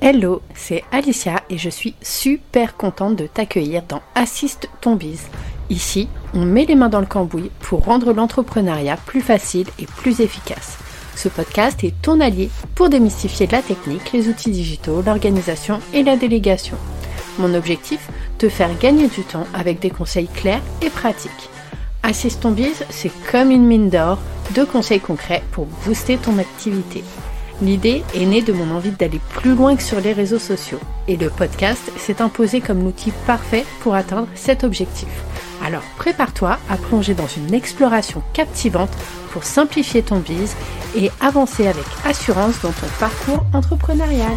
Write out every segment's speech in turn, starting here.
Hello, c'est Alicia et je suis super contente de t'accueillir dans Assiste ton bise. Ici, on met les mains dans le cambouis pour rendre l'entrepreneuriat plus facile et plus efficace. Ce podcast est ton allié pour démystifier la technique, les outils digitaux, l'organisation et la délégation. Mon objectif Te faire gagner du temps avec des conseils clairs et pratiques. Assiste ton bise, c'est comme une mine d'or, de conseils concrets pour booster ton activité. L'idée est née de mon envie d'aller plus loin que sur les réseaux sociaux et le podcast s'est imposé comme l'outil parfait pour atteindre cet objectif. Alors prépare-toi à plonger dans une exploration captivante pour simplifier ton bise et avancer avec assurance dans ton parcours entrepreneurial.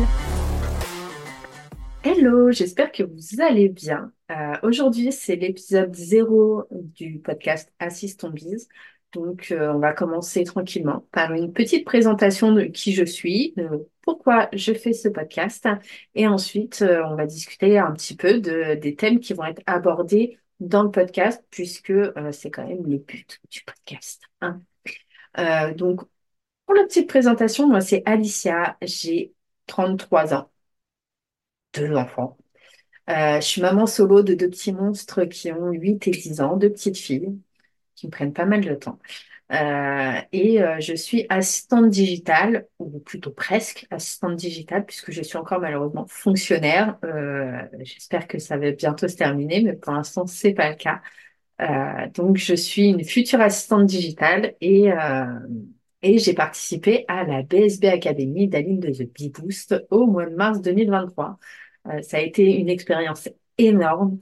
Hello, j'espère que vous allez bien. Euh, aujourd'hui, c'est l'épisode 0 du podcast Assist ton bise. Donc, euh, on va commencer tranquillement par une petite présentation de qui je suis, de pourquoi je fais ce podcast. Et ensuite, euh, on va discuter un petit peu de, des thèmes qui vont être abordés dans le podcast, puisque euh, c'est quand même le but du podcast. Hein. donc, pour la petite présentation, moi, c'est Alicia, j'ai 33 ans, deux enfants. je suis maman solo de deux petits monstres qui ont 8 et 10 ans, deux petites filles qui me prennent pas mal de temps. Euh, et euh, je suis assistante digitale, ou plutôt presque assistante digitale, puisque je suis encore malheureusement fonctionnaire. Euh, J'espère que ça va bientôt se terminer, mais pour l'instant, c'est pas le cas. Euh, donc, je suis une future assistante digitale et, euh, et j'ai participé à la BSB Academy d'Aline de The Bee Boost au mois de mars 2023. ça a été une expérience énorme.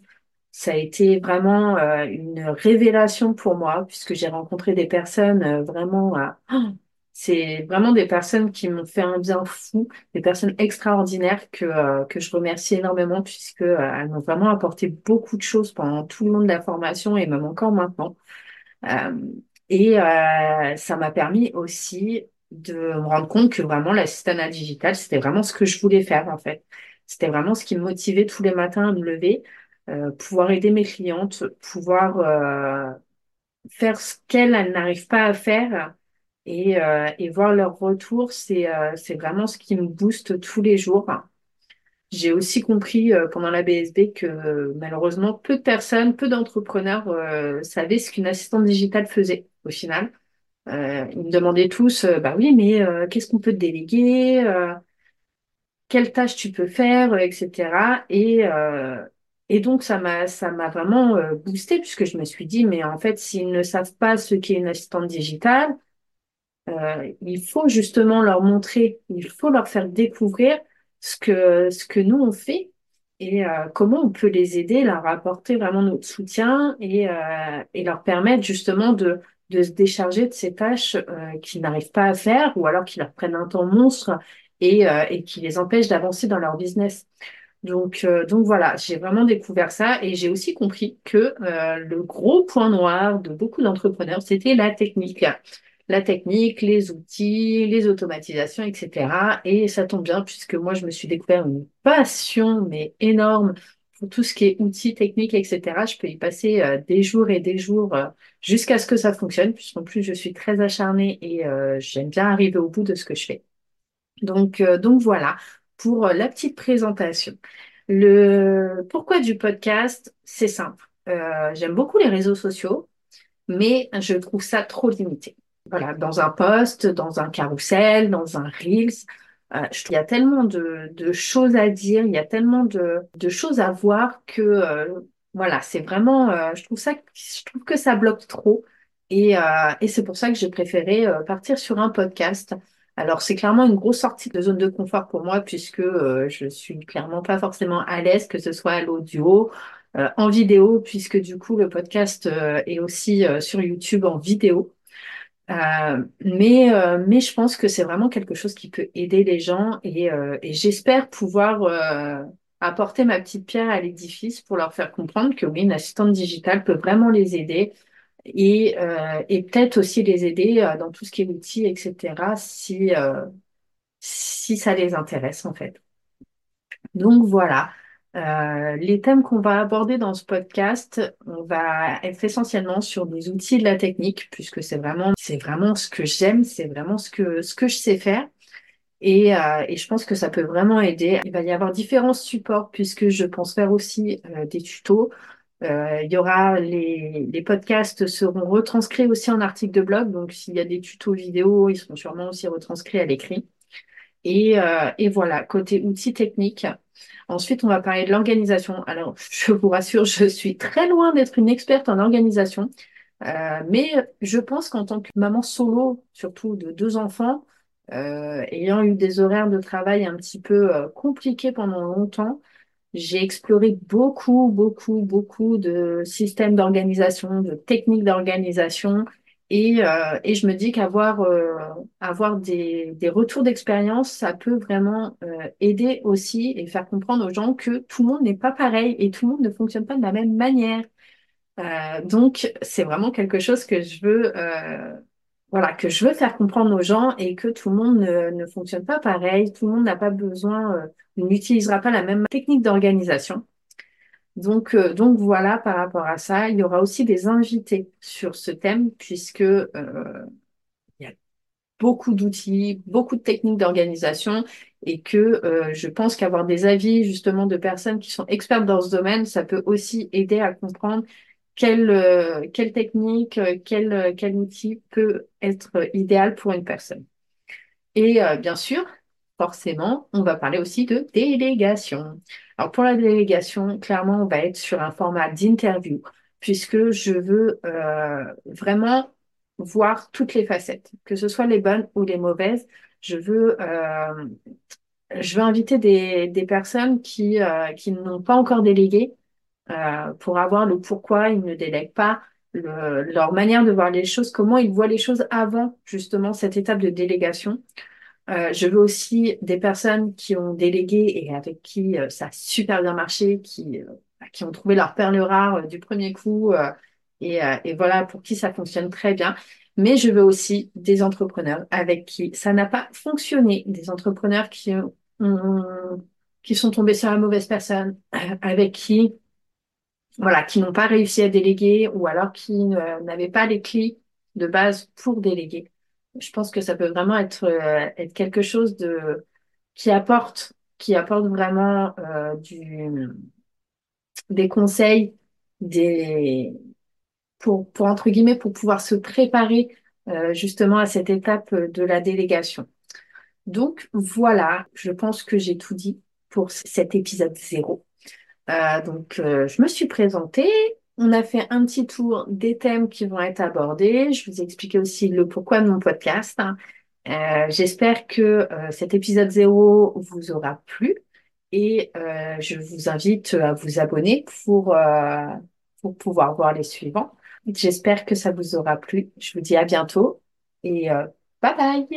Ça a été vraiment euh, une révélation pour moi puisque j'ai rencontré des personnes euh, vraiment, euh, c'est vraiment des personnes qui m'ont fait un bien fou, des personnes extraordinaires que que je remercie énormément puisque elles m'ont vraiment apporté beaucoup de choses pendant tout le long de la formation et même encore maintenant. et ça m'a permis aussi de me rendre compte que vraiment l'assistanat digital, c'était vraiment ce que je voulais faire en fait. C'était vraiment ce qui me motivait tous les matins à me lever. Euh, pouvoir aider mes clientes, pouvoir euh, faire ce qu'elles n'arrivent pas à faire et, euh, et voir leur retour, c'est c'est vraiment ce qui me booste tous les jours. J'ai aussi compris pendant la BSB que malheureusement peu de personnes, peu d'entrepreneurs savaient ce qu'une assistante digitale faisait au final. ils me demandaient tous, bah oui, mais qu'est-ce qu'on peut te déléguer? Quelles tâches tu peux faire, etc. Et, et donc, ça m'a, ça m'a vraiment euh, boosté puisque je me suis dit, mais en fait, s'ils ne savent pas ce qu'est une assistante digitale, euh, il faut justement leur montrer, il faut leur faire découvrir ce que, ce que nous on fait et euh, comment on peut les aider, leur apporter vraiment notre soutien et, euh, et leur permettre justement de, de se décharger de ces tâches euh, qu'ils n'arrivent pas à faire ou alors qui leur prennent un temps monstre et, et qui les empêchent d'avancer dans leur business. Donc, euh, donc voilà, j'ai vraiment découvert ça et j'ai aussi compris que euh, le gros point noir de beaucoup d'entrepreneurs, c'était la technique. La technique, les outils, les automatisations, etc. Et ça tombe bien puisque moi, je me suis découvert une passion, mais énorme, pour tout ce qui est outils, techniques, etc. Je peux y passer euh, des jours et des jours jusqu'à ce que ça fonctionne, puisqu'en plus, je suis très acharnée et j'aime bien arriver au bout de ce que je fais. Donc, donc voilà pour euh, la petite présentation. Le pourquoi du podcast, c'est simple. Euh, J'aime beaucoup les réseaux sociaux, mais je trouve ça trop limité. Voilà, dans un post, dans un carrousel, dans un reels, euh, il y a tellement de, choses à dire, il y a tellement de, choses à voir que voilà, c'est vraiment, je trouve ça, je trouve que ça bloque trop. Et c'est pour ça que j'ai préféré partir sur un podcast alors, c'est clairement une grosse sortie de zone de confort pour moi puisque euh, je suis clairement pas forcément à l'aise, que ce soit à l'audio, euh, en vidéo, puisque du coup, le podcast euh, est aussi sur YouTube en vidéo. mais, mais je pense que c'est vraiment quelque chose qui peut aider les gens et, et j'espère pouvoir apporter ma petite pierre à l'édifice pour leur faire comprendre que oui, une assistante digitale peut vraiment les aider et, euh, et peut-être aussi les aider euh, dans tout ce qui est outils, etc., si, euh, si ça les intéresse en fait. Donc voilà, euh, les thèmes qu'on va aborder dans ce podcast, on va être essentiellement sur des outils de la technique, puisque c'est vraiment, c'est vraiment ce que j'aime, c'est vraiment ce que, ce que je sais faire. Et, et, je pense que ça peut vraiment aider. Il va y avoir différents supports puisque je pense faire aussi des tutos. Il y aura les, les podcasts seront retranscrits aussi en articles de blog. Donc s'il y a des tutos vidéo, ils seront sûrement aussi retranscrits à l'écrit. Et, et voilà, côté outils techniques, Ensuite, on va parler de l'organisation. Alors, je vous rassure, je suis très loin d'être une experte en organisation, euh, mais je pense qu'en tant que maman solo, surtout de deux enfants, euh, ayant eu des horaires de travail un petit peu euh, compliqués pendant longtemps, j'ai exploré beaucoup, beaucoup, beaucoup de systèmes d'organisation, de techniques d'organisation et, euh, et je me dis qu'avoir euh, avoir des, des retours d'expérience, ça peut vraiment euh, aider aussi et faire comprendre aux gens que tout le monde n'est pas pareil et tout le monde ne fonctionne pas de la même manière. Euh, donc, c'est vraiment quelque chose que je veux, euh, voilà, que je veux faire comprendre aux gens et que tout le monde ne, ne fonctionne pas pareil. Tout le monde n'a pas besoin, n'utilisera pas la même technique d'organisation. Donc, euh, donc voilà, par rapport à ça, il y aura aussi des invités sur ce thème, puisque euh, il y a beaucoup d'outils, beaucoup de techniques d'organisation, et que euh, je pense qu'avoir des avis justement de personnes qui sont expertes dans ce domaine, ça peut aussi aider à comprendre quelle, quelle technique, quel, quel outil peut être idéal pour une personne. Et bien sûr, forcément, on va parler aussi de délégation. Alors pour la délégation, clairement, on va être sur un format d'interview, puisque je veux euh, vraiment voir toutes les facettes, que ce soit les bonnes ou les mauvaises. Je veux, euh, je veux inviter des, des personnes qui, euh, qui n'ont pas encore délégué pour avoir le pourquoi ils ne délèguent pas, leur manière de voir les choses, comment ils voient les choses avant justement cette étape de délégation. Euh, je veux aussi des personnes qui ont délégué et avec qui euh, ça a super bien marché, qui, euh, qui ont trouvé leur perle rare du premier coup et, et, voilà pour qui ça fonctionne très bien. Mais je veux aussi des entrepreneurs avec qui ça n'a pas fonctionné, des entrepreneurs qui qui sont tombés sur la mauvaise personne, avec qui voilà, qui n'ont pas réussi à déléguer ou alors qui n'avaient pas les clés de base pour déléguer. Je pense que ça peut vraiment être, euh, quelque chose de qui apporte qui apporte vraiment euh, des conseils des pour pour entre guillemets pour pouvoir se préparer euh, justement à cette étape de la délégation. Donc voilà, je pense que j'ai tout dit pour cet épisode zéro. Donc je me suis présentée, on a fait un petit tour des thèmes qui vont être abordés. Je vous ai expliqué aussi le pourquoi de mon podcast. Euh, j'espère que euh, cet épisode zéro vous aura plu et euh, je vous invite à vous abonner pour, pour pouvoir voir les suivants. J'espère que ça vous aura plu. Je vous dis à bientôt et bye bye.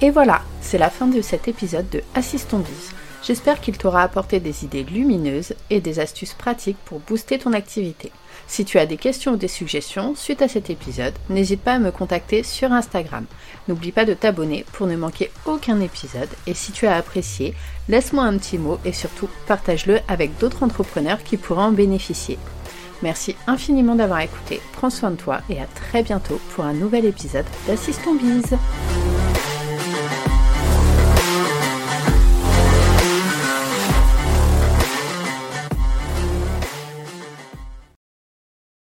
Et voilà, c'est la fin de cet épisode de Assistons Biz. J'espère qu'il t'aura apporté des idées lumineuses et des astuces pratiques pour booster ton activité. Si tu as des questions ou des suggestions suite à cet épisode, n'hésite pas à me contacter sur Instagram. N'oublie pas de t'abonner pour ne manquer aucun épisode et si tu as apprécié, laisse-moi un petit mot et surtout partage-le avec d'autres entrepreneurs qui pourraient en bénéficier. Merci infiniment d'avoir écouté, prends soin de toi et à très bientôt pour un nouvel épisode d'Assistant Bise.